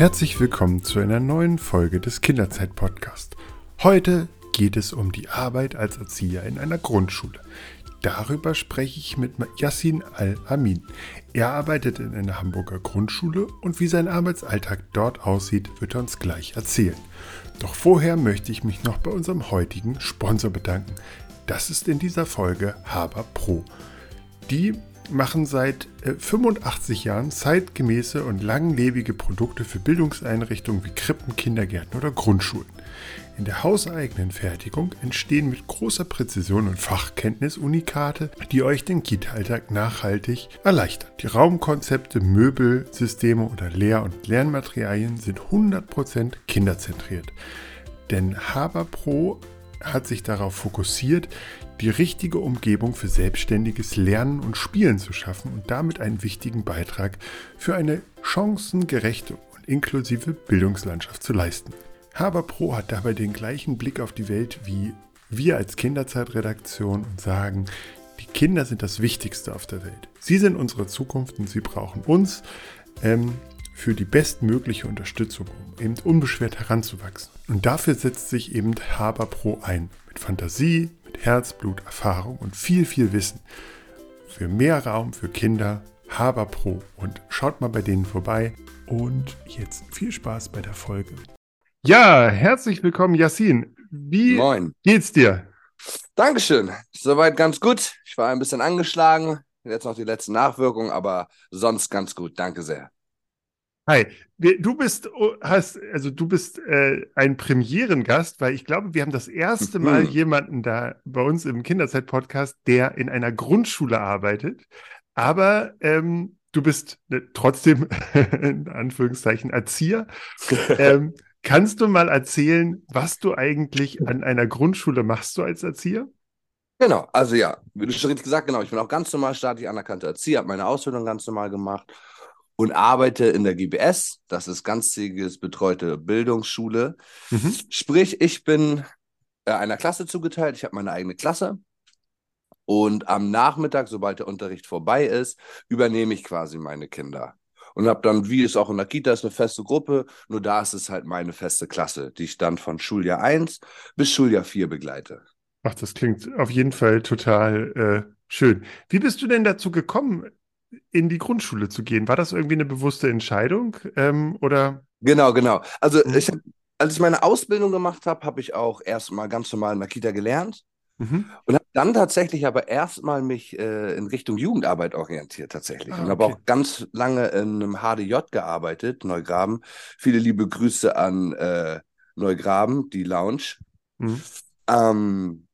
Herzlich willkommen zu einer neuen Folge des Kinderzeit-Podcast. Heute geht es um die Arbeit als Erzieher in einer Grundschule. Darüber spreche ich mit Yassin Al-Amin. Er arbeitet in einer Hamburger Grundschule und wie sein Arbeitsalltag dort aussieht, wird er uns gleich erzählen. Doch vorher möchte ich mich noch bei unserem heutigen Sponsor bedanken. Das ist in dieser Folge Haber Pro. Die machen seit 85 äh, Jahren zeitgemäße und langlebige Produkte für Bildungseinrichtungen wie Krippen, Kindergärten oder Grundschulen. In der hauseigenen Fertigung entstehen mit großer Präzision und Fachkenntnis Unikate, die euch den Kita-Alltag nachhaltig erleichtern. Die Raumkonzepte, Möbel, Systeme oder Lehr- und Lernmaterialien sind 100% kinderzentriert. Denn Haber Pro hat sich darauf fokussiert, die richtige Umgebung für selbstständiges Lernen und Spielen zu schaffen und damit einen wichtigen Beitrag für eine chancengerechte und inklusive Bildungslandschaft zu leisten. Haber Pro hat dabei den gleichen Blick auf die Welt wie wir als Kinderzeitredaktion und sagen, die Kinder sind das Wichtigste auf der Welt. Sie sind unsere Zukunft und sie brauchen uns ähm, für die bestmögliche Unterstützung, um eben unbeschwert heranzuwachsen. Und dafür setzt sich eben Haber Pro ein. Mit Fantasie, Herzblut, Erfahrung und viel, viel Wissen. Für mehr Raum für Kinder, Haber Pro. Und schaut mal bei denen vorbei. Und jetzt viel Spaß bei der Folge. Ja, herzlich willkommen, Yassin. Wie Moin. geht's dir? Dankeschön. Soweit ganz gut. Ich war ein bisschen angeschlagen. Jetzt noch die letzten Nachwirkungen, aber sonst ganz gut. Danke sehr. Hi, du bist oh, hast also du bist äh, ein Premierengast, weil ich glaube, wir haben das erste Mal mhm. jemanden da bei uns im Kinderzeit Podcast, der in einer Grundschule arbeitet, aber ähm, du bist äh, trotzdem in Anführungszeichen Erzieher. ähm, kannst du mal erzählen, was du eigentlich an einer Grundschule machst du als Erzieher? Genau, also ja, wie du schon richtig gesagt, genau, ich bin auch ganz normal staatlich anerkannter Erzieher, habe meine Ausbildung ganz normal gemacht und arbeite in der GBS, das ist ganztägiges betreute Bildungsschule. Mhm. Sprich, ich bin äh, einer Klasse zugeteilt, ich habe meine eigene Klasse. Und am Nachmittag, sobald der Unterricht vorbei ist, übernehme ich quasi meine Kinder. Und habe dann, wie es auch in der Kita ist, eine feste Gruppe. Nur da ist es halt meine feste Klasse, die ich dann von Schuljahr 1 bis Schuljahr 4 begleite. Ach, das klingt auf jeden Fall total äh, schön. Wie bist du denn dazu gekommen, in die Grundschule zu gehen. War das irgendwie eine bewusste Entscheidung ähm, oder? Genau, genau. Also mhm. ich hab, als ich meine Ausbildung gemacht habe, habe ich auch erstmal ganz normal in der Kita gelernt mhm. und habe dann tatsächlich aber erstmal mich äh, in Richtung Jugendarbeit orientiert tatsächlich ah, und habe auch ganz lange in einem HDJ gearbeitet, Neugraben. Viele liebe Grüße an äh, Neugraben, die Lounge. Mhm. Ähm,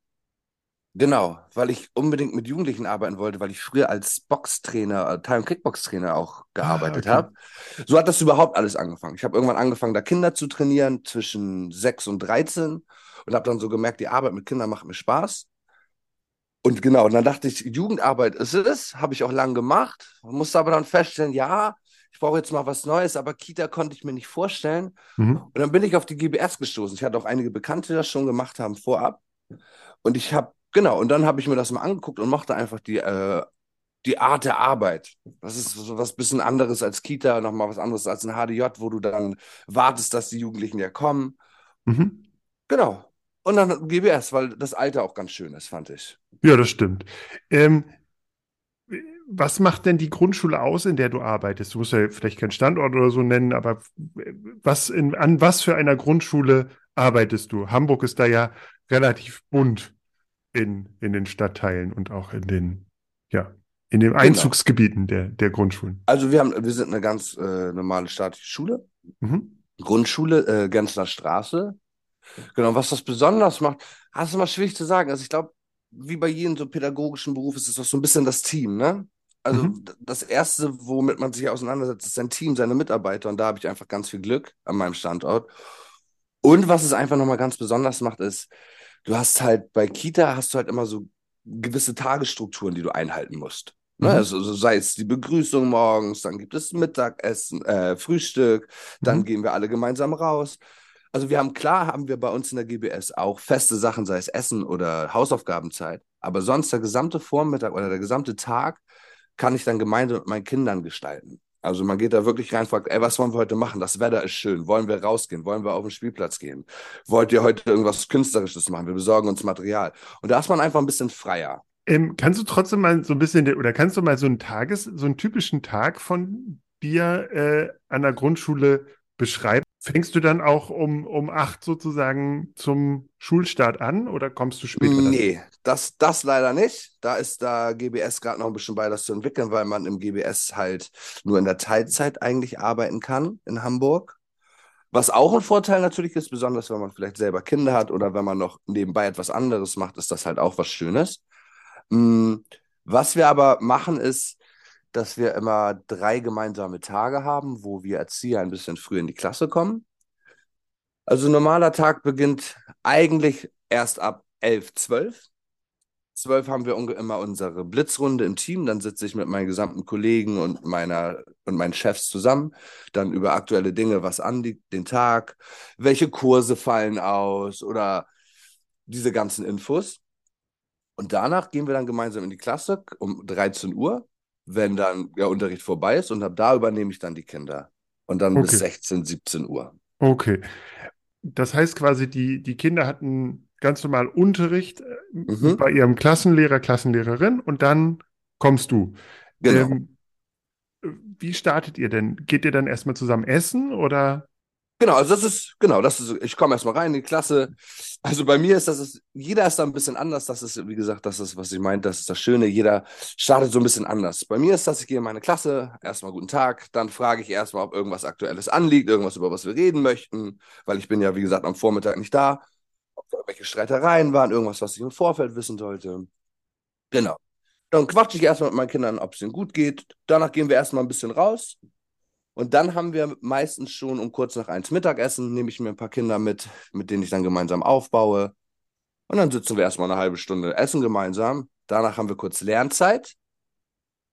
Genau, weil ich unbedingt mit Jugendlichen arbeiten wollte, weil ich früher als Boxtrainer, äh, Time Kickbox Trainer auch gearbeitet ah, okay. habe. So hat das überhaupt alles angefangen. Ich habe irgendwann angefangen, da Kinder zu trainieren zwischen 6 und 13 und habe dann so gemerkt, die Arbeit mit Kindern macht mir Spaß. Und genau, und dann dachte ich, Jugendarbeit ist es, habe ich auch lange gemacht, musste aber dann feststellen, ja, ich brauche jetzt mal was Neues, aber Kita konnte ich mir nicht vorstellen. Mhm. Und dann bin ich auf die GBS gestoßen. Ich hatte auch einige Bekannte, die das schon gemacht haben vorab. Und ich habe Genau, und dann habe ich mir das mal angeguckt und mochte einfach die, äh, die Art der Arbeit. Das ist so was bisschen anderes als Kita, nochmal was anderes als ein HDJ, wo du dann wartest, dass die Jugendlichen ja kommen. Mhm. Genau. Und dann GBS, weil das Alter auch ganz schön ist, fand ich. Ja, das stimmt. Ähm, was macht denn die Grundschule aus, in der du arbeitest? Du musst ja vielleicht keinen Standort oder so nennen, aber was in, an was für einer Grundschule arbeitest du? Hamburg ist da ja relativ bunt in, in den Stadtteilen und auch in den, ja, in den genau. Einzugsgebieten der, der Grundschulen. Also wir haben, wir sind eine ganz äh, normale staatliche Schule. Mhm. Grundschule, äh, Gänzler Straße. Genau, was das besonders macht, das ist immer schwierig zu sagen. Also ich glaube, wie bei jedem so pädagogischen Beruf ist es doch so ein bisschen das Team, ne? Also mhm. das Erste, womit man sich auseinandersetzt, ist sein Team, seine Mitarbeiter. Und da habe ich einfach ganz viel Glück an meinem Standort. Und was es einfach nochmal ganz besonders macht, ist, du hast halt bei Kita hast du halt immer so gewisse Tagesstrukturen, die du einhalten musst. Ne? Mhm. Also, sei es die Begrüßung morgens, dann gibt es Mittagessen, äh, Frühstück, dann mhm. gehen wir alle gemeinsam raus. Also wir haben klar, haben wir bei uns in der GBS auch feste Sachen, sei es Essen oder Hausaufgabenzeit. Aber sonst der gesamte Vormittag oder der gesamte Tag kann ich dann gemeinsam mit meinen Kindern gestalten. Also man geht da wirklich rein, fragt, ey, was wollen wir heute machen? Das Wetter ist schön. Wollen wir rausgehen? Wollen wir auf den Spielplatz gehen? Wollt ihr heute irgendwas Künstlerisches machen? Wir besorgen uns Material. Und da ist man einfach ein bisschen freier. Ähm, kannst du trotzdem mal so ein bisschen, oder kannst du mal so einen Tages, so einen typischen Tag von dir äh, an der Grundschule beschreiben? Fängst du dann auch um, um acht sozusagen zum Schulstart an oder kommst du später? Nee, das, das leider nicht. Da ist da GBS gerade noch ein bisschen bei, das zu entwickeln, weil man im GBS halt nur in der Teilzeit eigentlich arbeiten kann in Hamburg. Was auch ein Vorteil natürlich ist, besonders wenn man vielleicht selber Kinder hat oder wenn man noch nebenbei etwas anderes macht, ist das halt auch was Schönes. Mm, was wir aber machen, ist, dass wir immer drei gemeinsame Tage haben, wo wir Erzieher ein bisschen früh in die Klasse kommen. Also normaler Tag beginnt eigentlich erst ab 11, 12. 12 haben wir immer unsere Blitzrunde im Team. Dann sitze ich mit meinen gesamten Kollegen und meiner und meinen Chefs zusammen. Dann über aktuelle Dinge, was anliegt, den Tag, welche Kurse fallen aus oder diese ganzen Infos. Und danach gehen wir dann gemeinsam in die Klasse um 13 Uhr wenn dann der Unterricht vorbei ist und ab da übernehme ich dann die Kinder. Und dann okay. bis 16, 17 Uhr. Okay. Das heißt quasi, die, die Kinder hatten ganz normal Unterricht äh, mhm. bei ihrem Klassenlehrer, Klassenlehrerin und dann kommst du. Genau. Ähm, wie startet ihr denn? Geht ihr dann erstmal zusammen essen oder? Genau, also das ist, genau, das ist, ich komme erstmal rein in die Klasse. Also bei mir ist das, ist, jeder ist da ein bisschen anders. Das ist, wie gesagt, das ist, was ich meinte, das ist das Schöne. Jeder startet so ein bisschen anders. Bei mir ist das, ich gehe in meine Klasse, erstmal guten Tag, dann frage ich erstmal, ob irgendwas Aktuelles anliegt, irgendwas, über was wir reden möchten, weil ich bin ja, wie gesagt, am Vormittag nicht da. Ob da irgendwelche Streitereien waren, irgendwas, was ich im Vorfeld wissen sollte. Genau. Dann quatsche ich erstmal mit meinen Kindern, ob es ihnen gut geht. Danach gehen wir erstmal ein bisschen raus, und dann haben wir meistens schon um kurz nach eins Mittagessen, nehme ich mir ein paar Kinder mit, mit denen ich dann gemeinsam aufbaue. Und dann sitzen wir erstmal eine halbe Stunde essen gemeinsam. Danach haben wir kurz Lernzeit.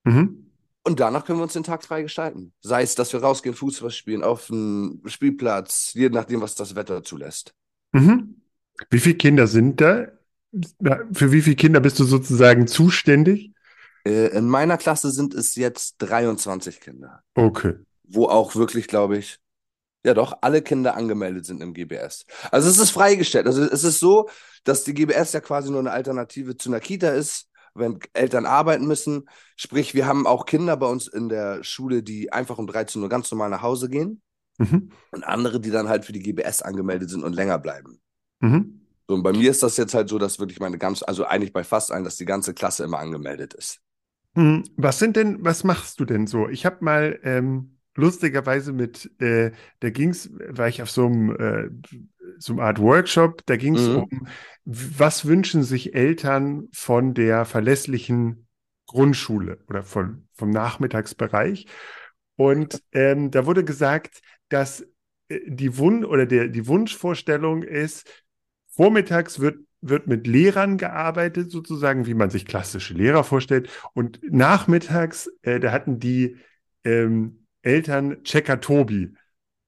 Mhm. Und danach können wir uns den Tag frei gestalten. Sei es, dass wir rausgehen, Fußball spielen, auf dem Spielplatz, je nachdem, was das Wetter zulässt. Mhm. Wie viele Kinder sind da? Für wie viele Kinder bist du sozusagen zuständig? Äh, in meiner Klasse sind es jetzt 23 Kinder. Okay wo auch wirklich, glaube ich, ja doch, alle Kinder angemeldet sind im GBS. Also es ist freigestellt. Also es ist so, dass die GBS ja quasi nur eine Alternative zu einer Kita ist, wenn Eltern arbeiten müssen. Sprich, wir haben auch Kinder bei uns in der Schule, die einfach um 13 Uhr ganz normal nach Hause gehen. Mhm. Und andere, die dann halt für die GBS angemeldet sind und länger bleiben. Mhm. So, und bei mir ist das jetzt halt so, dass wirklich meine ganze, also eigentlich bei fast allen, dass die ganze Klasse immer angemeldet ist. Hm, was sind denn, was machst du denn so? Ich habe mal ähm lustigerweise mit, äh, da ging's, war ich auf so einem, äh, so einem Art Workshop, da ging es mhm. um, was wünschen sich Eltern von der verlässlichen Grundschule oder von, vom Nachmittagsbereich. Und ähm, da wurde gesagt, dass äh, die Wun oder der, die Wunschvorstellung ist, vormittags wird wird mit Lehrern gearbeitet, sozusagen, wie man sich klassische Lehrer vorstellt. Und nachmittags, äh, da hatten die ähm, Eltern Checker Tobi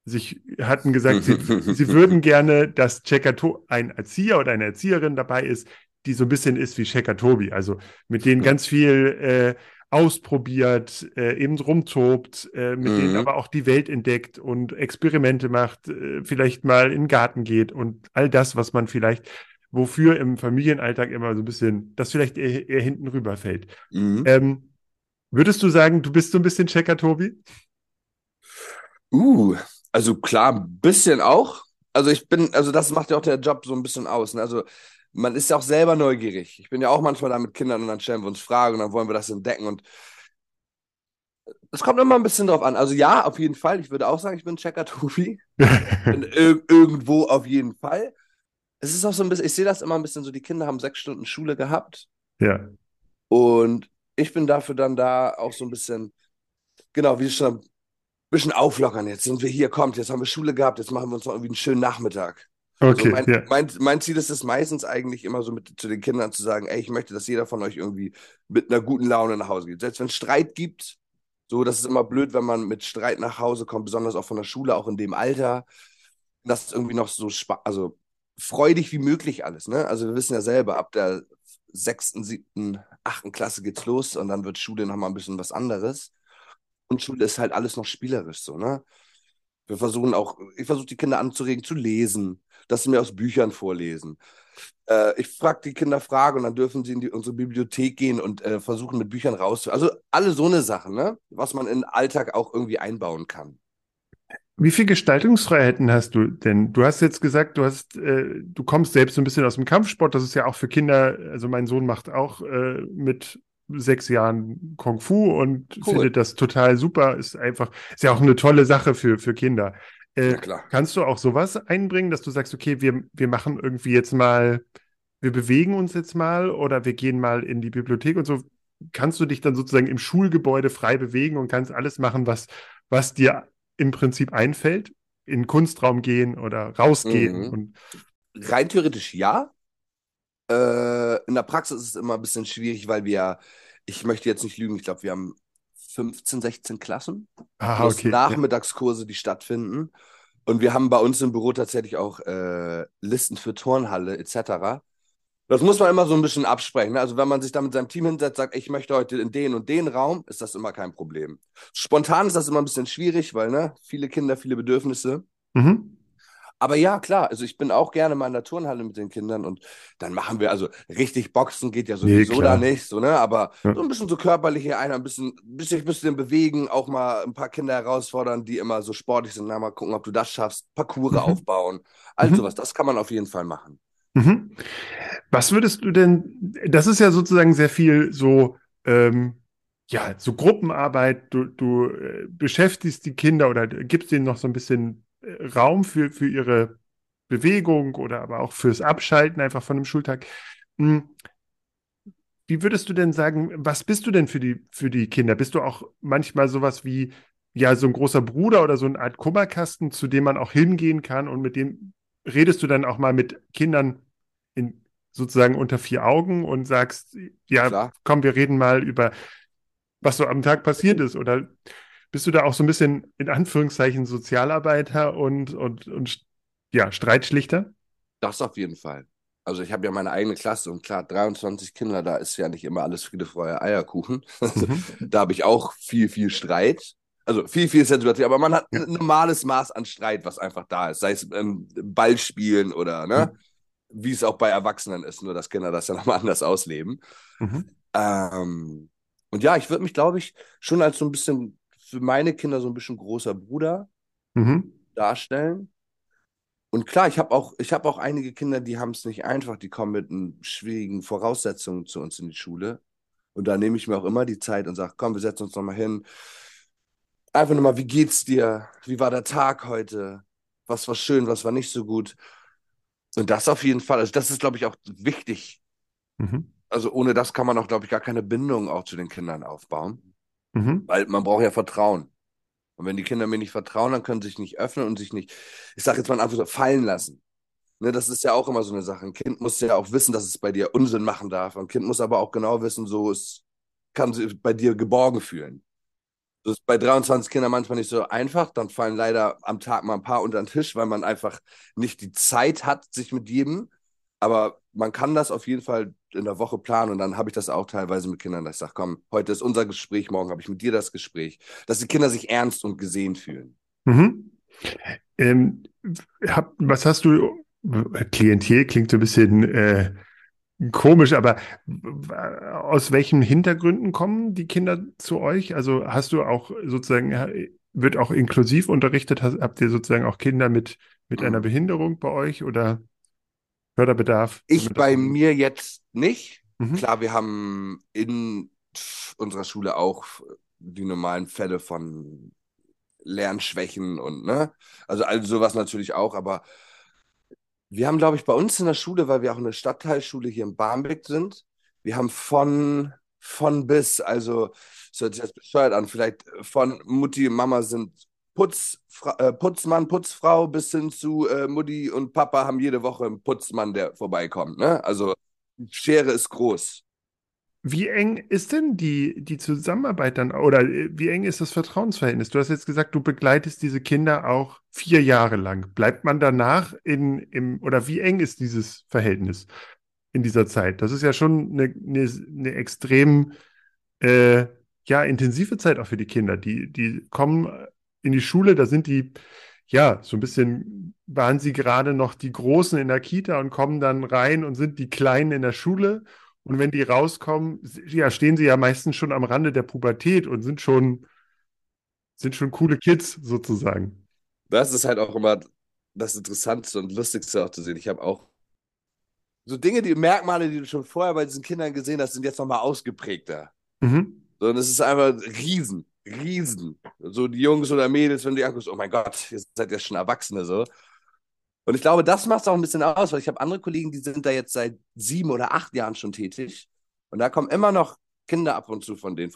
sich hatten gesagt, sie, sie würden gerne, dass Checker ein Erzieher oder eine Erzieherin dabei ist, die so ein bisschen ist wie Checker Tobi, also mit denen ganz viel äh, ausprobiert, äh, eben rumtobt, äh, mit mhm. denen aber auch die Welt entdeckt und Experimente macht, äh, vielleicht mal in den Garten geht und all das, was man vielleicht, wofür im Familienalltag immer so ein bisschen, das vielleicht eher, eher hinten rüberfällt. Mhm. Ähm, würdest du sagen, du bist so ein bisschen Checker Tobi? Uh, also klar, ein bisschen auch. Also ich bin, also das macht ja auch der Job so ein bisschen aus. Ne? Also man ist ja auch selber neugierig. Ich bin ja auch manchmal da mit Kindern und dann stellen wir uns Fragen und dann wollen wir das entdecken und es kommt immer ein bisschen drauf an. Also ja, auf jeden Fall. Ich würde auch sagen, ich bin Checker-Tobi. ir irgendwo auf jeden Fall. Es ist auch so ein bisschen, ich sehe das immer ein bisschen so, die Kinder haben sechs Stunden Schule gehabt. Ja. Und ich bin dafür dann da auch so ein bisschen, genau, wie schon bisschen auflockern. Jetzt sind wir hier, kommt, jetzt haben wir Schule gehabt, jetzt machen wir uns noch irgendwie einen schönen Nachmittag. Okay. Also mein, ja. mein, mein, Ziel ist es meistens eigentlich immer so mit zu den Kindern zu sagen, ey, ich möchte, dass jeder von euch irgendwie mit einer guten Laune nach Hause geht. Selbst wenn es Streit gibt, so, das ist immer blöd, wenn man mit Streit nach Hause kommt, besonders auch von der Schule, auch in dem Alter. Das ist irgendwie noch so, also freudig wie möglich alles, ne? Also wir wissen ja selber, ab der sechsten, siebten, achten Klasse geht's los und dann wird Schule nochmal ein bisschen was anderes. Grundschule ist halt alles noch spielerisch so, ne? Wir versuchen auch, ich versuche die Kinder anzuregen zu lesen, dass sie mir aus Büchern vorlesen. Äh, ich frage die Kinder Fragen und dann dürfen sie in die, unsere Bibliothek gehen und äh, versuchen mit Büchern raus. Also alle so eine Sachen, ne? Was man in den Alltag auch irgendwie einbauen kann. Wie viel Gestaltungsfreiheiten hast du denn? Du hast jetzt gesagt, du hast, äh, du kommst selbst so ein bisschen aus dem Kampfsport. Das ist ja auch für Kinder. Also mein Sohn macht auch äh, mit sechs Jahren Kung Fu und cool. findet das total super. Ist einfach, ist ja auch eine tolle Sache für für Kinder. Äh, ja, klar. Kannst du auch sowas einbringen, dass du sagst, okay, wir wir machen irgendwie jetzt mal, wir bewegen uns jetzt mal oder wir gehen mal in die Bibliothek und so. Kannst du dich dann sozusagen im Schulgebäude frei bewegen und kannst alles machen, was was dir im Prinzip einfällt? In den Kunstraum gehen oder rausgehen? Mhm. Und Rein theoretisch ja. Äh, in der Praxis ist es immer ein bisschen schwierig, weil wir, ich möchte jetzt nicht lügen, ich glaube, wir haben 15, 16 Klassen. Ah, okay. Nachmittagskurse, die stattfinden. Und wir haben bei uns im Büro tatsächlich auch äh, Listen für Turnhalle etc. Das muss man immer so ein bisschen absprechen. Ne? Also wenn man sich da mit seinem Team hinsetzt, sagt, ich möchte heute in den und den Raum, ist das immer kein Problem. Spontan ist das immer ein bisschen schwierig, weil ne, viele Kinder, viele Bedürfnisse. Mhm. Aber ja, klar, also ich bin auch gerne mal in der Turnhalle mit den Kindern und dann machen wir, also richtig Boxen geht ja sowieso nee, da nicht, so, ne? Aber ja. so ein bisschen so körperliche Einheit, ein bisschen, bisschen, bisschen bewegen, auch mal ein paar Kinder herausfordern, die immer so sportlich sind, na, mal gucken, ob du das schaffst, Parcours mhm. aufbauen, all mhm. sowas, das kann man auf jeden Fall machen. Mhm. Was würdest du denn, das ist ja sozusagen sehr viel so, ähm, ja, so Gruppenarbeit, du, du äh, beschäftigst die Kinder oder gibst ihnen noch so ein bisschen Raum für, für ihre Bewegung oder aber auch fürs Abschalten einfach von dem Schultag. Hm. Wie würdest du denn sagen, was bist du denn für die, für die Kinder? Bist du auch manchmal sowas wie, ja, so ein großer Bruder oder so eine Art Kummerkasten, zu dem man auch hingehen kann und mit dem redest du dann auch mal mit Kindern in, sozusagen unter vier Augen und sagst, ja, Klar. komm, wir reden mal über, was so am Tag passiert ist? Oder bist du da auch so ein bisschen in Anführungszeichen Sozialarbeiter und, und, und ja, Streitschlichter? Das auf jeden Fall. Also ich habe ja meine eigene Klasse und klar, 23 Kinder, da ist ja nicht immer alles Friede, Freude, Eierkuchen. Mhm. da habe ich auch viel, viel Streit. Also viel, viel Sensibilität, aber man hat ein normales Maß an Streit, was einfach da ist. Sei es ähm, Ballspielen oder ne? Mhm wie es auch bei Erwachsenen ist, nur dass Kinder das ja nochmal anders ausleben. Mhm. Ähm, und ja, ich würde mich, glaube ich, schon als so ein bisschen für meine Kinder so ein bisschen großer Bruder mhm. darstellen. Und klar, ich habe auch, ich habe auch einige Kinder, die haben es nicht einfach, die kommen mit schwierigen Voraussetzungen zu uns in die Schule. Und da nehme ich mir auch immer die Zeit und sage, komm, wir setzen uns nochmal hin. Einfach nochmal, wie geht's dir? Wie war der Tag heute? Was war schön, was war nicht so gut? Und das auf jeden Fall. Also das ist, glaube ich, auch wichtig. Mhm. Also ohne das kann man auch, glaube ich, gar keine Bindung auch zu den Kindern aufbauen. Mhm. Weil man braucht ja Vertrauen. Und wenn die Kinder mir nicht vertrauen, dann können sie sich nicht öffnen und sich nicht, ich sage jetzt mal einfach so, fallen lassen. Ne, das ist ja auch immer so eine Sache. Ein Kind muss ja auch wissen, dass es bei dir Unsinn machen darf. Ein Kind muss aber auch genau wissen, so es kann sich bei dir geborgen fühlen. Das ist bei 23 Kindern manchmal nicht so einfach. Dann fallen leider am Tag mal ein paar unter den Tisch, weil man einfach nicht die Zeit hat, sich mit jedem. Aber man kann das auf jeden Fall in der Woche planen und dann habe ich das auch teilweise mit Kindern, dass ich sage, komm, heute ist unser Gespräch, morgen habe ich mit dir das Gespräch, dass die Kinder sich ernst und gesehen fühlen. Mhm. Ähm, hab, was hast du, Klientel klingt so ein bisschen äh, Komisch, aber aus welchen Hintergründen kommen die Kinder zu euch? Also hast du auch sozusagen, wird auch inklusiv unterrichtet? Habt ihr sozusagen auch Kinder mit, mit einer mhm. Behinderung bei euch oder Förderbedarf? Ich bei mir jetzt nicht. Mhm. Klar, wir haben in unserer Schule auch die normalen Fälle von Lernschwächen und, ne? Also, also sowas natürlich auch, aber wir haben, glaube ich, bei uns in der Schule, weil wir auch eine Stadtteilschule hier in Barmbek sind, wir haben von, von bis, also, das hört sich jetzt bescheuert an, vielleicht von Mutti und Mama sind Putz, äh, Putzmann, Putzfrau bis hin zu äh, Mutti und Papa haben jede Woche einen Putzmann, der vorbeikommt. Ne? Also die Schere ist groß. Wie eng ist denn die, die Zusammenarbeit dann oder äh, wie eng ist das Vertrauensverhältnis? Du hast jetzt gesagt, du begleitest diese Kinder auch vier Jahre lang. Bleibt man danach in, im, oder wie eng ist dieses Verhältnis in dieser Zeit? Das ist ja schon eine, eine, eine extrem äh, ja, intensive Zeit auch für die Kinder. Die, die kommen in die Schule, da sind die, ja, so ein bisschen waren sie gerade noch die Großen in der Kita und kommen dann rein und sind die Kleinen in der Schule. Und wenn die rauskommen, ja, stehen sie ja meistens schon am Rande der Pubertät und sind schon, sind schon coole Kids sozusagen. Das ist halt auch immer das Interessanteste und Lustigste auch zu sehen. Ich habe auch so Dinge, die Merkmale, die du schon vorher bei diesen Kindern gesehen hast, sind jetzt nochmal ausgeprägter. Mhm. So, und es ist einfach riesen, riesen. So die Jungs oder Mädels, wenn du die anguckst, oh mein Gott, ihr seid ja schon Erwachsene so. Und ich glaube, das macht es auch ein bisschen aus, weil ich habe andere Kollegen, die sind da jetzt seit sieben oder acht Jahren schon tätig. Und da kommen immer noch Kinder ab und zu von denen,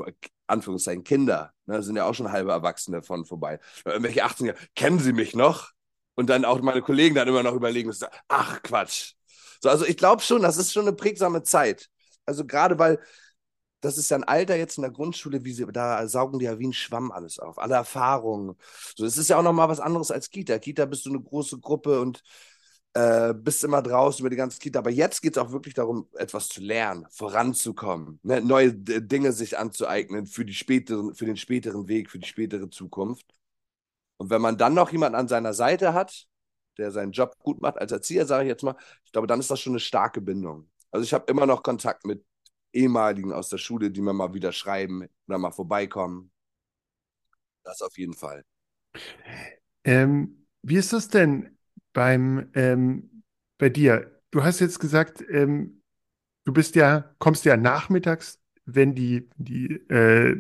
Anführungszeichen Kinder, ne, sind ja auch schon halbe Erwachsene von vorbei. Irgendwelche 18 Jahre, kennen sie mich noch? Und dann auch meine Kollegen dann immer noch überlegen, ach Quatsch. So, also ich glaube schon, das ist schon eine prägsame Zeit. Also gerade weil das ist ja ein Alter jetzt in der Grundschule, wie sie, da saugen die ja wie ein Schwamm alles auf, alle Erfahrungen. So, das ist ja auch nochmal was anderes als Kita. Kita bist du eine große Gruppe und äh, bist immer draußen über die ganze Kita. Aber jetzt geht es auch wirklich darum, etwas zu lernen, voranzukommen, ne? neue Dinge sich anzueignen für, die späteren, für den späteren Weg, für die spätere Zukunft. Und wenn man dann noch jemanden an seiner Seite hat, der seinen Job gut macht als Erzieher, sage ich jetzt mal, ich glaube, dann ist das schon eine starke Bindung. Also ich habe immer noch Kontakt mit ehemaligen aus der Schule, die mir mal wieder schreiben oder mal vorbeikommen. Das auf jeden Fall. Ähm, wie ist das denn beim ähm, bei dir? Du hast jetzt gesagt, ähm, du bist ja, kommst ja nachmittags, wenn die, die äh,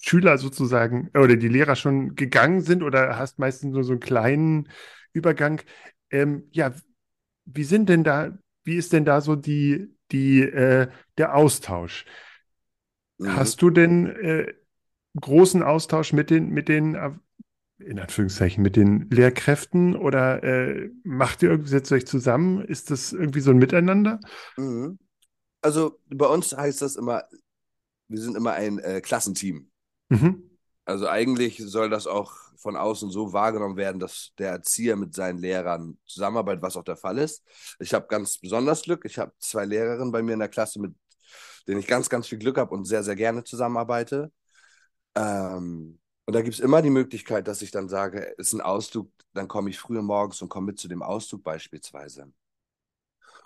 Schüler sozusagen oder die Lehrer schon gegangen sind oder hast meistens nur so einen kleinen Übergang. Ähm, ja, wie sind denn da, wie ist denn da so die, die, äh, der Austausch. Mhm. Hast du denn äh, großen Austausch mit den, mit den, äh, in Anführungszeichen, mit den Lehrkräften oder äh, macht ihr irgendwie, setzt euch zusammen? Ist das irgendwie so ein Miteinander? Mhm. Also bei uns heißt das immer, wir sind immer ein äh, Klassenteam. Mhm. Also eigentlich soll das auch von außen so wahrgenommen werden, dass der Erzieher mit seinen Lehrern zusammenarbeitet, was auch der Fall ist. Ich habe ganz besonders Glück. Ich habe zwei Lehrerinnen bei mir in der Klasse, mit denen ich ganz, ganz viel Glück habe und sehr, sehr gerne zusammenarbeite. Ähm, und da gibt es immer die Möglichkeit, dass ich dann sage, es ist ein Ausdruck, dann komme ich früh morgens und komme mit zu dem Ausdruck beispielsweise.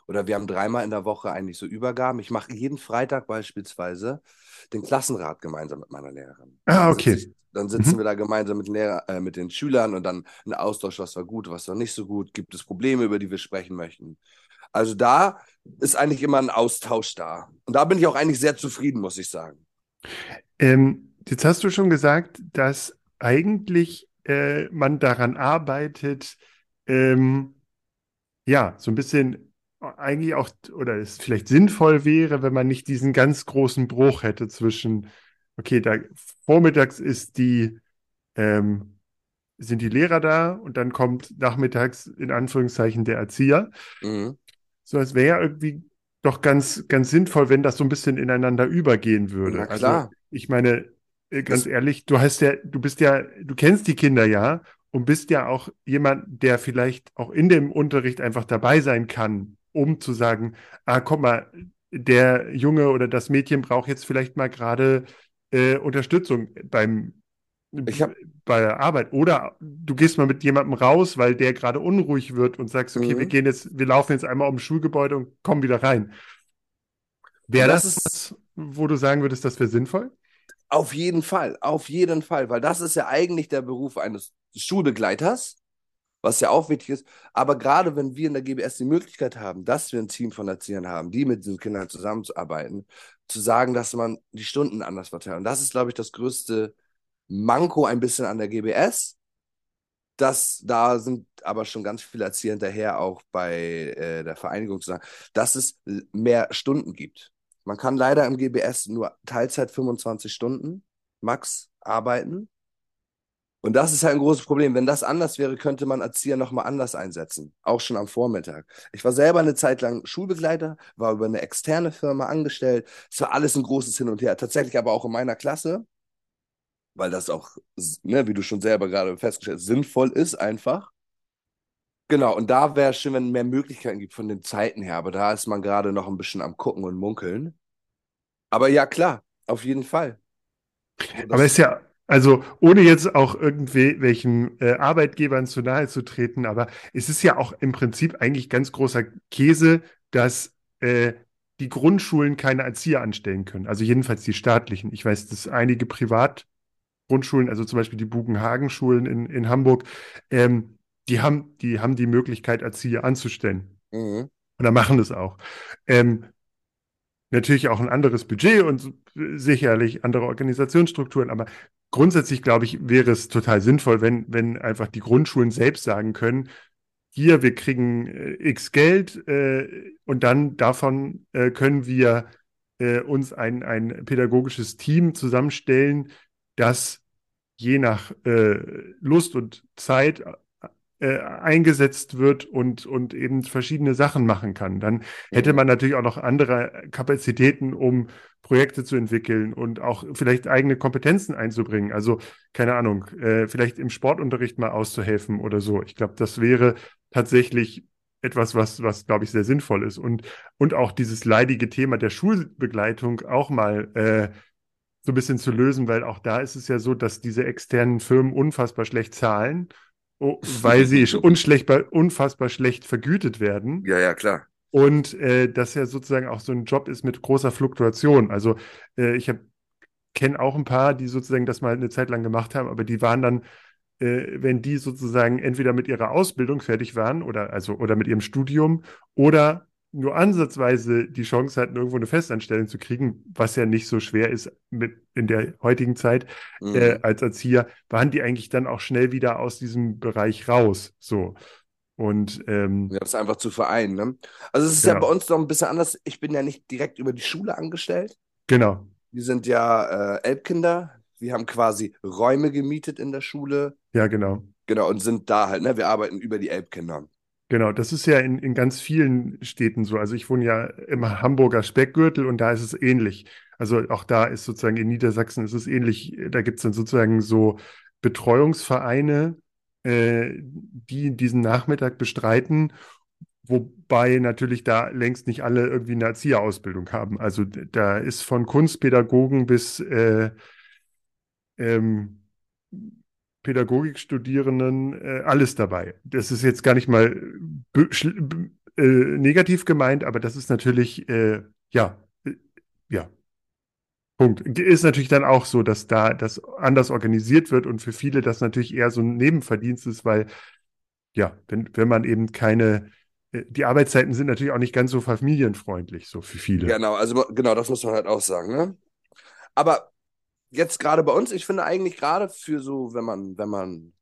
Oder wir haben dreimal in der Woche eigentlich so Übergaben. Ich mache jeden Freitag beispielsweise den Klassenrat gemeinsam mit meiner Lehrerin. Ah, okay. Dann sitzen mhm. wir da gemeinsam mit, Lehrer, äh, mit den Schülern und dann ein Austausch, was war gut, was war nicht so gut. Gibt es Probleme, über die wir sprechen möchten? Also da ist eigentlich immer ein Austausch da. Und da bin ich auch eigentlich sehr zufrieden, muss ich sagen. Ähm, jetzt hast du schon gesagt, dass eigentlich äh, man daran arbeitet, ähm, ja, so ein bisschen eigentlich auch, oder es vielleicht sinnvoll wäre, wenn man nicht diesen ganz großen Bruch hätte zwischen, okay, da vormittags ist die, ähm, sind die Lehrer da und dann kommt nachmittags in Anführungszeichen der Erzieher. Mhm. So, es wäre ja irgendwie doch ganz, ganz sinnvoll, wenn das so ein bisschen ineinander übergehen würde. Na klar. Also, ich meine, äh, ganz das ehrlich, du hast ja, du bist ja, du kennst die Kinder ja und bist ja auch jemand, der vielleicht auch in dem Unterricht einfach dabei sein kann um zu sagen, ah, guck mal, der Junge oder das Mädchen braucht jetzt vielleicht mal gerade äh, Unterstützung beim hab, bei der Arbeit. Oder du gehst mal mit jemandem raus, weil der gerade unruhig wird und sagst, okay, mhm. wir gehen jetzt, wir laufen jetzt einmal ums Schulgebäude und kommen wieder rein. Wäre das, das was, wo du sagen würdest, das wäre sinnvoll? Auf jeden Fall, auf jeden Fall, weil das ist ja eigentlich der Beruf eines Schulbegleiters was ja auch wichtig ist. Aber gerade wenn wir in der GBS die Möglichkeit haben, dass wir ein Team von Erziehern haben, die mit diesen Kindern zusammenzuarbeiten, zu sagen, dass man die Stunden anders verteilt. Und das ist, glaube ich, das größte Manko ein bisschen an der GBS. Das, da sind aber schon ganz viele Erzieher hinterher, auch bei äh, der Vereinigung zu sagen, dass es mehr Stunden gibt. Man kann leider im GBS nur Teilzeit 25 Stunden max arbeiten. Und das ist halt ein großes Problem. Wenn das anders wäre, könnte man Erzieher nochmal anders einsetzen. Auch schon am Vormittag. Ich war selber eine Zeit lang Schulbegleiter, war über eine externe Firma angestellt. Es war alles ein großes Hin und Her. Tatsächlich aber auch in meiner Klasse, weil das auch, ne, wie du schon selber gerade festgestellt hast, sinnvoll ist einfach. Genau, und da wäre es schön, wenn es mehr Möglichkeiten gibt von den Zeiten her. Aber da ist man gerade noch ein bisschen am Gucken und Munkeln. Aber ja, klar, auf jeden Fall. Aber ist ja, also ohne jetzt auch irgendwelchen äh, Arbeitgebern zu nahe zu treten, aber es ist ja auch im Prinzip eigentlich ganz großer Käse, dass äh, die Grundschulen keine Erzieher anstellen können. Also jedenfalls die staatlichen. Ich weiß, dass einige Privatgrundschulen, also zum Beispiel die Bugenhagen-Schulen in, in Hamburg, ähm, die haben, die haben die Möglichkeit, Erzieher anzustellen. Mhm. Und machen das auch. Ähm, natürlich auch ein anderes Budget und sicherlich andere Organisationsstrukturen, aber grundsätzlich glaube ich, wäre es total sinnvoll, wenn, wenn einfach die Grundschulen selbst sagen können, hier, wir kriegen äh, x Geld äh, und dann davon äh, können wir äh, uns ein, ein pädagogisches Team zusammenstellen, das je nach äh, Lust und Zeit äh, eingesetzt wird und, und eben verschiedene Sachen machen kann. Dann hätte man natürlich auch noch andere Kapazitäten, um Projekte zu entwickeln und auch vielleicht eigene Kompetenzen einzubringen. Also, keine Ahnung, äh, vielleicht im Sportunterricht mal auszuhelfen oder so. Ich glaube, das wäre tatsächlich etwas, was, was glaube ich, sehr sinnvoll ist. Und, und auch dieses leidige Thema der Schulbegleitung auch mal äh, so ein bisschen zu lösen, weil auch da ist es ja so, dass diese externen Firmen unfassbar schlecht zahlen Oh, weil sie unfassbar schlecht vergütet werden. Ja, ja, klar. Und äh, das ja sozusagen auch so ein Job ist mit großer Fluktuation. Also äh, ich kenne auch ein paar, die sozusagen das mal eine Zeit lang gemacht haben, aber die waren dann, äh, wenn die sozusagen entweder mit ihrer Ausbildung fertig waren oder also oder mit ihrem Studium oder nur ansatzweise die Chance hatten, irgendwo eine Festanstellung zu kriegen, was ja nicht so schwer ist mit in der heutigen Zeit mhm. äh, als Erzieher, waren die eigentlich dann auch schnell wieder aus diesem Bereich raus. So. Und ähm, ja, das ist einfach zu vereinen. Ne? Also es ist genau. ja bei uns noch ein bisschen anders. Ich bin ja nicht direkt über die Schule angestellt. Genau. Wir sind ja äh, Elbkinder. Wir haben quasi Räume gemietet in der Schule. Ja, genau. Genau, und sind da halt, ne? Wir arbeiten über die Elbkinder. Genau, das ist ja in, in ganz vielen Städten so. Also ich wohne ja im Hamburger Speckgürtel und da ist es ähnlich. Also auch da ist sozusagen in Niedersachsen ist es ähnlich. Da gibt es dann sozusagen so Betreuungsvereine, äh, die diesen Nachmittag bestreiten, wobei natürlich da längst nicht alle irgendwie eine Erzieherausbildung haben. Also da ist von Kunstpädagogen bis äh, ähm, Pädagogikstudierenden äh, alles dabei. Das ist jetzt gar nicht mal äh, negativ gemeint, aber das ist natürlich, äh, ja, äh, ja. Punkt. Ist natürlich dann auch so, dass da das anders organisiert wird und für viele das natürlich eher so ein Nebenverdienst ist, weil, ja, wenn, wenn man eben keine, äh, die Arbeitszeiten sind natürlich auch nicht ganz so familienfreundlich, so für viele. Genau, also genau, das muss man halt auch sagen, ne? Aber jetzt gerade bei uns, ich finde eigentlich gerade für so, wenn man, wenn man,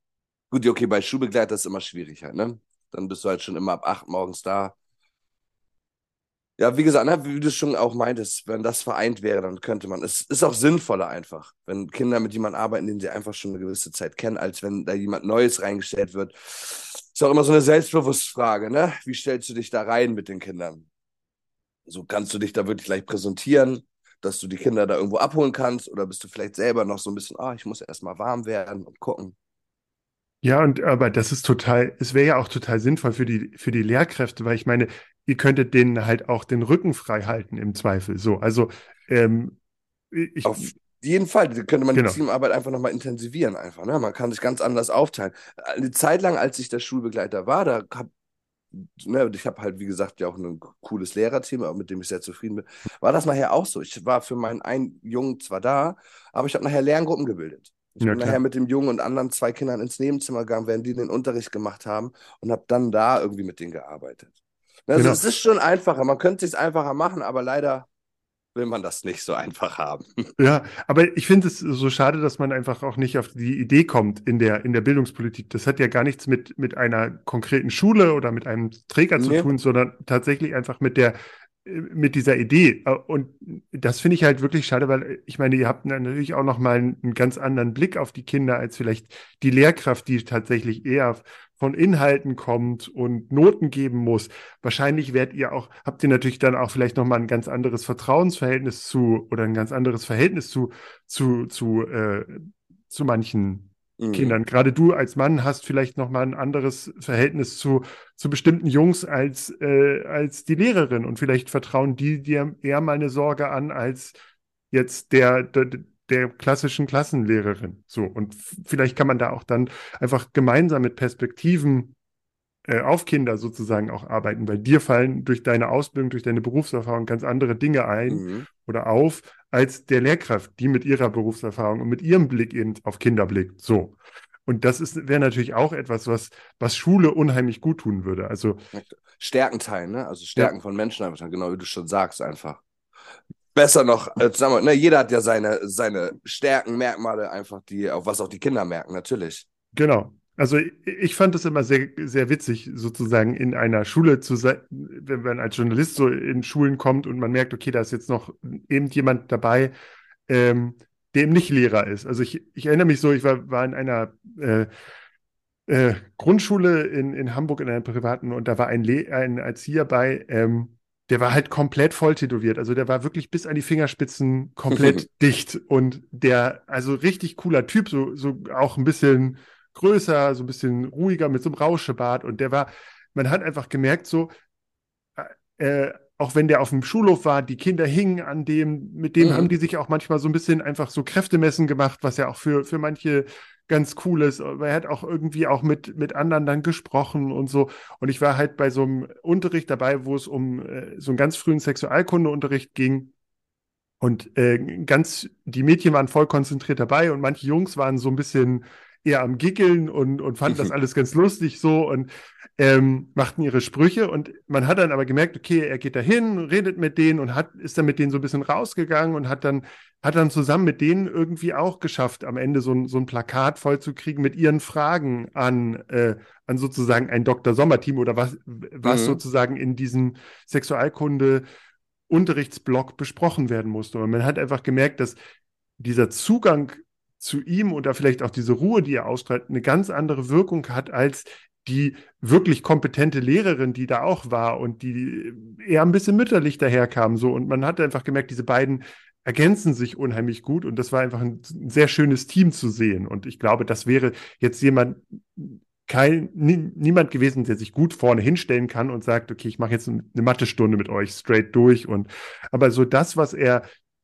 gut, okay, bei Schulbegleiter ist immer schwierig halt, ne? Dann bist du halt schon immer ab acht morgens da. Ja, wie gesagt, ne, wie du schon auch meintest, wenn das vereint wäre, dann könnte man. Es ist auch sinnvoller einfach, wenn Kinder mit jemandem arbeiten, den sie einfach schon eine gewisse Zeit kennen, als wenn da jemand Neues reingestellt wird. Ist auch immer so eine Selbstbewusstsfrage, ne? Wie stellst du dich da rein mit den Kindern? So kannst du dich da wirklich gleich präsentieren dass du die Kinder da irgendwo abholen kannst oder bist du vielleicht selber noch so ein bisschen, ah, ich muss erstmal warm werden und gucken. Ja, und aber das ist total, es wäre ja auch total sinnvoll für die, für die Lehrkräfte, weil ich meine, ihr könntet denen halt auch den Rücken frei halten im Zweifel. So, also ähm, ich, Auf jeden Fall, da könnte man genau. die Teamarbeit einfach nochmal intensivieren, einfach. Ne? Man kann sich ganz anders aufteilen. Eine Zeit lang, als ich der Schulbegleiter war, da habe ne, ich habe halt, wie gesagt, ja auch ein cooles Lehrerteam, mit dem ich sehr zufrieden bin. War das nachher auch so? Ich war für meinen einen Jungen zwar da, aber ich habe nachher Lerngruppen gebildet. Ich ja, bin klar. nachher mit dem Jungen und anderen zwei Kindern ins Nebenzimmer gegangen, während die den Unterricht gemacht haben und habe dann da irgendwie mit denen gearbeitet. Also genau. es ist schon einfacher. Man könnte es einfacher machen, aber leider will man das nicht so einfach haben. Ja, aber ich finde es so schade, dass man einfach auch nicht auf die Idee kommt in der, in der Bildungspolitik. Das hat ja gar nichts mit, mit einer konkreten Schule oder mit einem Träger nee. zu tun, sondern tatsächlich einfach mit der, mit dieser Idee. Und das finde ich halt wirklich schade, weil ich meine, ihr habt natürlich auch noch mal einen ganz anderen Blick auf die Kinder als vielleicht die Lehrkraft, die tatsächlich eher von Inhalten kommt und Noten geben muss. Wahrscheinlich werdet ihr auch, habt ihr natürlich dann auch vielleicht nochmal ein ganz anderes Vertrauensverhältnis zu oder ein ganz anderes Verhältnis zu, zu, zu, äh, zu manchen mhm. Kindern. Gerade du als Mann hast vielleicht nochmal ein anderes Verhältnis zu, zu bestimmten Jungs als, äh, als die Lehrerin und vielleicht vertrauen die dir eher mal eine Sorge an als jetzt der, der, der klassischen Klassenlehrerin. So, und vielleicht kann man da auch dann einfach gemeinsam mit Perspektiven äh, auf Kinder sozusagen auch arbeiten, weil dir fallen durch deine Ausbildung, durch deine Berufserfahrung ganz andere Dinge ein mhm. oder auf, als der Lehrkraft, die mit ihrer Berufserfahrung und mit ihrem Blick eben auf Kinder blickt. So. Und das wäre natürlich auch etwas, was, was Schule unheimlich gut tun würde. Also Stärken teilen, ne? Also Stärken ja. von Menschen einfach, genau wie du schon sagst, einfach. Besser noch, äh, wir, ne, jeder hat ja seine, seine Stärken, Merkmale einfach, die, auf was auch die Kinder merken, natürlich. Genau. Also ich fand es immer sehr, sehr witzig, sozusagen in einer Schule zu sein, wenn man als Journalist so in Schulen kommt und man merkt, okay, da ist jetzt noch eben jemand dabei, ähm, der eben nicht Lehrer ist. Also ich, ich erinnere mich so, ich war, war in einer äh, äh, Grundschule in, in Hamburg in einer privaten und da war ein, Le ein Erzieher bei, ähm, der war halt komplett voll tätowiert. Also der war wirklich bis an die Fingerspitzen komplett dicht und der, also richtig cooler Typ, so, so auch ein bisschen größer, so ein bisschen ruhiger mit so einem Rauschebart und der war, man hat einfach gemerkt, so, äh, äh auch wenn der auf dem Schulhof war, die Kinder hingen an dem, mit dem mhm. haben die sich auch manchmal so ein bisschen einfach so Kräftemessen gemacht, was ja auch für, für manche ganz cool ist. Aber er hat auch irgendwie auch mit, mit anderen dann gesprochen und so. Und ich war halt bei so einem Unterricht dabei, wo es um äh, so einen ganz frühen Sexualkundeunterricht ging. Und äh, ganz, die Mädchen waren voll konzentriert dabei und manche Jungs waren so ein bisschen eher am Gickeln und, und fanden das alles ganz lustig so und ähm, machten ihre Sprüche. Und man hat dann aber gemerkt, okay, er geht dahin, redet mit denen und hat, ist dann mit denen so ein bisschen rausgegangen und hat dann, hat dann zusammen mit denen irgendwie auch geschafft, am Ende so ein, so ein Plakat vollzukriegen mit ihren Fragen an, äh, an sozusagen ein Dr. Sommer-Team oder was, was mhm. sozusagen in diesem Sexualkunde Unterrichtsblock besprochen werden musste. Und man hat einfach gemerkt, dass dieser Zugang zu ihm da vielleicht auch diese Ruhe, die er ausstrahlt, eine ganz andere Wirkung hat als die wirklich kompetente Lehrerin, die da auch war und die eher ein bisschen mütterlich daherkam. So. Und man hat einfach gemerkt, diese beiden ergänzen sich unheimlich gut und das war einfach ein, sehr schönes Team zu sehen. Und ich glaube, das wäre jetzt jemand, kein, nie, niemand gewesen, der sich gut vorne hinstellen kann und sagt, okay, ich mache jetzt eine Mathestunde mit euch straight durch. Und aber so das, was er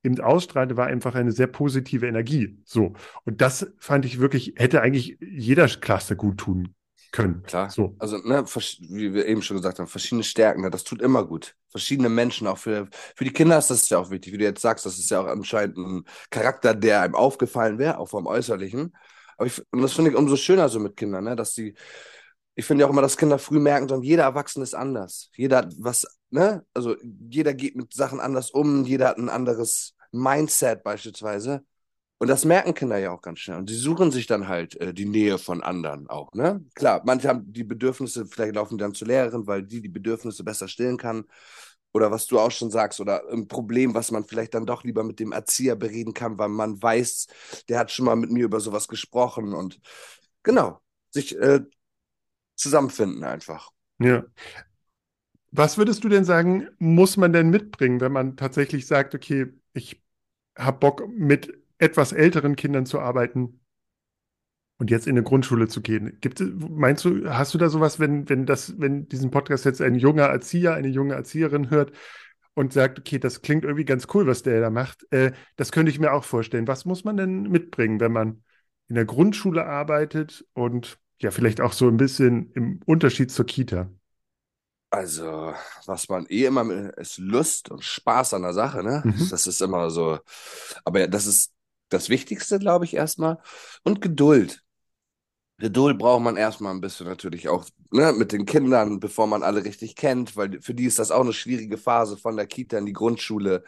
eben ausstrahlte, war einfach eine sehr positive Energie. So. Und das fand ich wirklich, hätte eigentlich jeder Klasse gut tun können. Klar. So. Also, ne, wie wir eben schon gesagt haben, verschiedene Stärken, ne, das tut immer gut. Verschiedene Menschen, auch für, für die Kinder ist das ja auch wichtig, wie du jetzt sagst, das ist ja auch anscheinend ein Charakter, der einem aufgefallen wäre, auch vom Äußerlichen. Aber ich, und das finde ich umso schöner so mit Kindern, ne, dass die, ich finde ja auch immer, dass Kinder früh merken, sondern jeder Erwachsene ist anders. Jeder hat was, ne, also jeder geht mit Sachen anders um, jeder hat ein anderes Mindset beispielsweise. Und das merken Kinder ja auch ganz schnell. Und sie suchen sich dann halt äh, die Nähe von anderen auch. Ne? Klar, manche haben die Bedürfnisse, vielleicht laufen die dann zur Lehrerin, weil die die Bedürfnisse besser stillen kann. Oder was du auch schon sagst, oder ein Problem, was man vielleicht dann doch lieber mit dem Erzieher bereden kann, weil man weiß, der hat schon mal mit mir über sowas gesprochen. Und genau, sich äh, zusammenfinden einfach. Ja. Was würdest du denn sagen, muss man denn mitbringen, wenn man tatsächlich sagt, okay, ich habe Bock, mit etwas älteren Kindern zu arbeiten und jetzt in eine Grundschule zu gehen? Gibt es, meinst du, hast du da sowas, wenn, wenn das, wenn diesen Podcast jetzt ein junger Erzieher, eine junge Erzieherin hört und sagt, okay, das klingt irgendwie ganz cool, was der da macht, äh, das könnte ich mir auch vorstellen. Was muss man denn mitbringen, wenn man in der Grundschule arbeitet und ja, vielleicht auch so ein bisschen im Unterschied zur Kita? Also, was man eh immer mit, ist Lust und Spaß an der Sache, ne? Mhm. Das ist immer so. Aber das ist das Wichtigste, glaube ich, erstmal. Und Geduld. Geduld braucht man erstmal ein bisschen natürlich auch ne, mit den Kindern, bevor man alle richtig kennt, weil für die ist das auch eine schwierige Phase von der Kita in die Grundschule.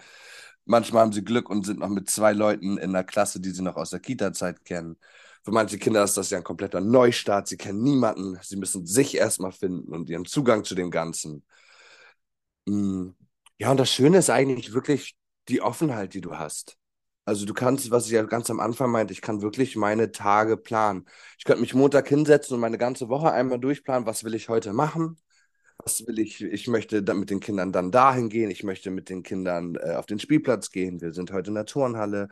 Manchmal haben sie Glück und sind noch mit zwei Leuten in der Klasse, die sie noch aus der Kita-Zeit kennen. Für manche Kinder ist das ja ein kompletter Neustart. Sie kennen niemanden. Sie müssen sich erstmal finden und ihren Zugang zu dem Ganzen. Mm. Ja, und das Schöne ist eigentlich wirklich die Offenheit, die du hast. Also du kannst, was ich ja ganz am Anfang meinte, ich kann wirklich meine Tage planen. Ich könnte mich Montag hinsetzen und meine ganze Woche einmal durchplanen, was will ich heute machen, was will ich, ich möchte dann mit den Kindern dann dahin gehen, ich möchte mit den Kindern äh, auf den Spielplatz gehen, wir sind heute in der Turnhalle.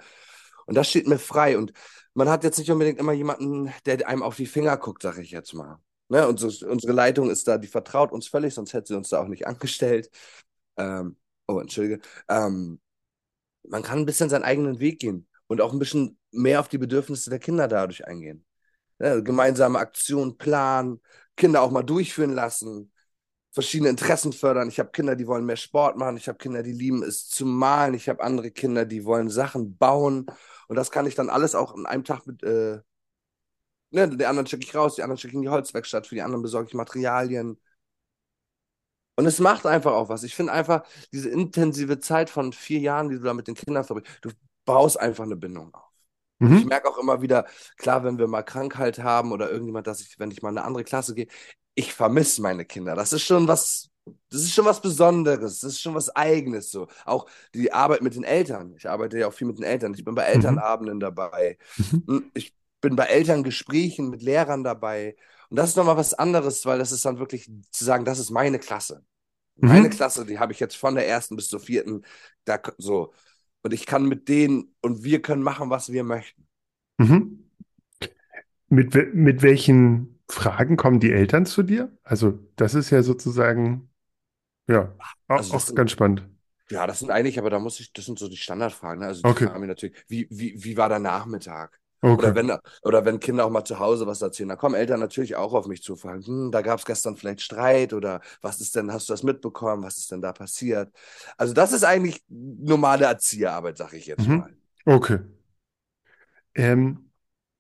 Und das steht mir frei. Und man hat jetzt nicht unbedingt immer jemanden, der einem auf die Finger guckt, sage ich jetzt mal. Ne? Unsere, unsere Leitung ist da, die vertraut uns völlig, sonst hätte sie uns da auch nicht angestellt. Ähm, oh, entschuldige. Ähm, man kann ein bisschen seinen eigenen Weg gehen. und auch ein bisschen mehr auf die Bedürfnisse der Kinder dadurch eingehen. Ja, gemeinsame Aktionen planen, Kinder auch mal durchführen lassen, verschiedene Interessen fördern. Ich habe Kinder, die wollen mehr Sport machen. Ich habe Kinder, die lieben es zu malen. Ich habe andere Kinder, die wollen Sachen bauen. Und das kann ich dann alles auch in einem Tag mit, äh, ne, die anderen schicke ich raus, die anderen schicke ich in die Holzwerkstatt, für die anderen besorge ich Materialien. Und es macht einfach auch was. Ich finde einfach diese intensive Zeit von vier Jahren, die du da mit den Kindern verbringst, du baust einfach eine Bindung auf. Mhm. Ich merke auch immer wieder, klar, wenn wir mal Krankheit haben oder irgendjemand, dass ich, wenn ich mal in eine andere Klasse gehe, ich vermisse meine Kinder. Das ist schon was, das ist schon was Besonderes, das ist schon was Eigenes so. Auch die Arbeit mit den Eltern. Ich arbeite ja auch viel mit den Eltern. Ich bin bei mhm. Elternabenden dabei. Mhm. Hm, ich bin bei Elterngesprächen mit Lehrern dabei. Und das ist nochmal was anderes, weil das ist dann wirklich zu sagen, das ist meine Klasse. Meine mhm. Klasse, die habe ich jetzt von der ersten bis zur vierten, da so. Und ich kann mit denen und wir können machen, was wir möchten. Mhm. Mit, mit welchen Fragen kommen die Eltern zu dir? Also, das ist ja sozusagen, ja, also auch, auch ganz spannend. Ja, das sind eigentlich, aber da muss ich, das sind so die Standardfragen. Ne? Also, die okay. fragen mir natürlich, wie, wie, wie war der Nachmittag? Okay. Oder, wenn, oder wenn Kinder auch mal zu Hause was erzählen, da kommen Eltern natürlich auch auf mich zu, fragen, hm, da gab es gestern vielleicht Streit oder was ist denn, hast du das mitbekommen, was ist denn da passiert? Also das ist eigentlich normale Erzieherarbeit, sag ich jetzt mhm. mal. Okay. Ähm,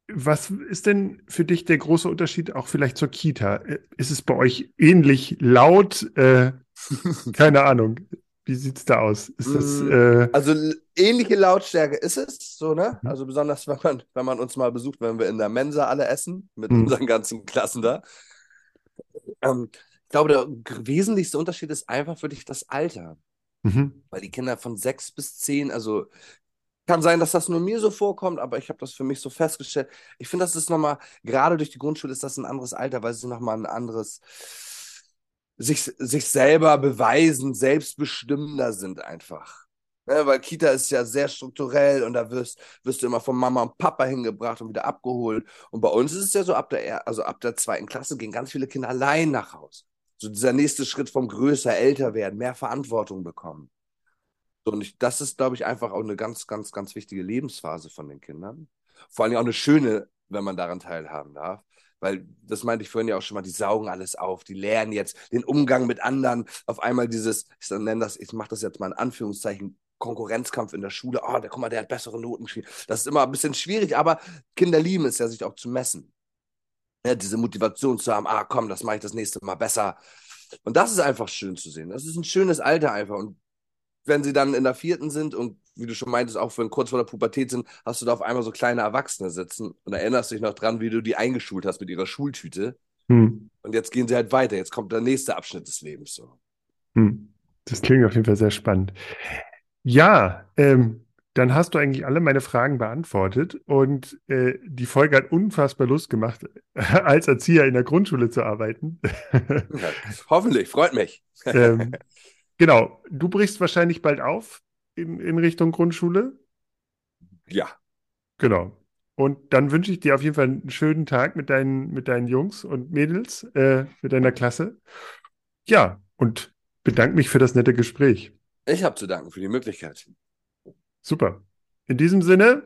was ist denn für dich der große Unterschied auch vielleicht zur Kita? Äh, ist es bei euch ähnlich laut? Äh, keine Ahnung. Wie sieht es da aus? Ist das, mm, äh... Also ähnliche Lautstärke ist es, so, ne? Mhm. Also besonders, wenn man, wenn man uns mal besucht, wenn wir in der Mensa alle essen, mit mhm. unseren ganzen Klassen da. Ähm, ich glaube, der wesentlichste Unterschied ist einfach für dich das Alter. Mhm. Weil die Kinder von sechs bis zehn, also kann sein, dass das nur mir so vorkommt, aber ich habe das für mich so festgestellt. Ich finde, das ist nochmal, gerade durch die Grundschule ist das ein anderes Alter, weil es nochmal ein anderes sich, sich selber beweisen, selbstbestimmender sind einfach. Ja, weil Kita ist ja sehr strukturell und da wirst, wirst du immer von Mama und Papa hingebracht und wieder abgeholt. Und bei uns ist es ja so, ab der, also ab der zweiten Klasse gehen ganz viele Kinder allein nach Hause. So dieser nächste Schritt vom größer, älter werden, mehr Verantwortung bekommen. Und ich, das ist, glaube ich, einfach auch eine ganz, ganz, ganz wichtige Lebensphase von den Kindern. Vor allem auch eine schöne, wenn man daran teilhaben darf weil das meinte ich vorhin ja auch schon mal, die saugen alles auf, die lernen jetzt den Umgang mit anderen, auf einmal dieses, ich nenne das, ich mache das jetzt mal in Anführungszeichen, Konkurrenzkampf in der Schule, oh, der, guck mal, der hat bessere Noten geschrieben. Das ist immer ein bisschen schwierig, aber Kinder lieben es ja, sich auch zu messen. Ja, diese Motivation zu haben, ah, komm, das mache ich das nächste Mal besser. Und das ist einfach schön zu sehen. Das ist ein schönes Alter einfach. Und wenn sie dann in der vierten sind und wie du schon meintest, auch wenn kurz vor der Pubertät sind, hast du da auf einmal so kleine Erwachsene sitzen und erinnerst dich noch dran, wie du die eingeschult hast mit ihrer Schultüte. Hm. Und jetzt gehen sie halt weiter. Jetzt kommt der nächste Abschnitt des Lebens. So. Hm. Das klingt auf jeden Fall sehr spannend. Ja, ähm, dann hast du eigentlich alle meine Fragen beantwortet und äh, die Folge hat unfassbar Lust gemacht, als Erzieher in der Grundschule zu arbeiten. ja, hoffentlich, freut mich. ähm, genau, du brichst wahrscheinlich bald auf in, in Richtung Grundschule? Ja. Genau. Und dann wünsche ich dir auf jeden Fall einen schönen Tag mit deinen, mit deinen Jungs und Mädels, äh, mit deiner Klasse. Ja, und bedanke mich für das nette Gespräch. Ich habe zu danken für die Möglichkeit. Super. In diesem Sinne,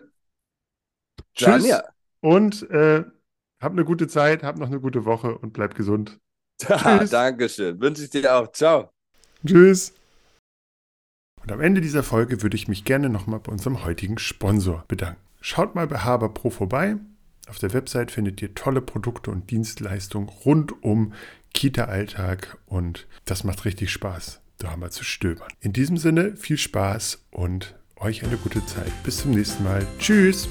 tschüss ja. und äh, hab eine gute Zeit, hab noch eine gute Woche und bleib gesund. Dankeschön. Wünsche ich dir auch. Ciao. Tschüss. Und am Ende dieser Folge würde ich mich gerne nochmal bei unserem heutigen Sponsor bedanken. Schaut mal bei Haber Pro vorbei. Auf der Website findet ihr tolle Produkte und Dienstleistungen rund um Kita-Alltag und das macht richtig Spaß, da mal zu stöbern. In diesem Sinne viel Spaß und euch eine gute Zeit. Bis zum nächsten Mal. Tschüss!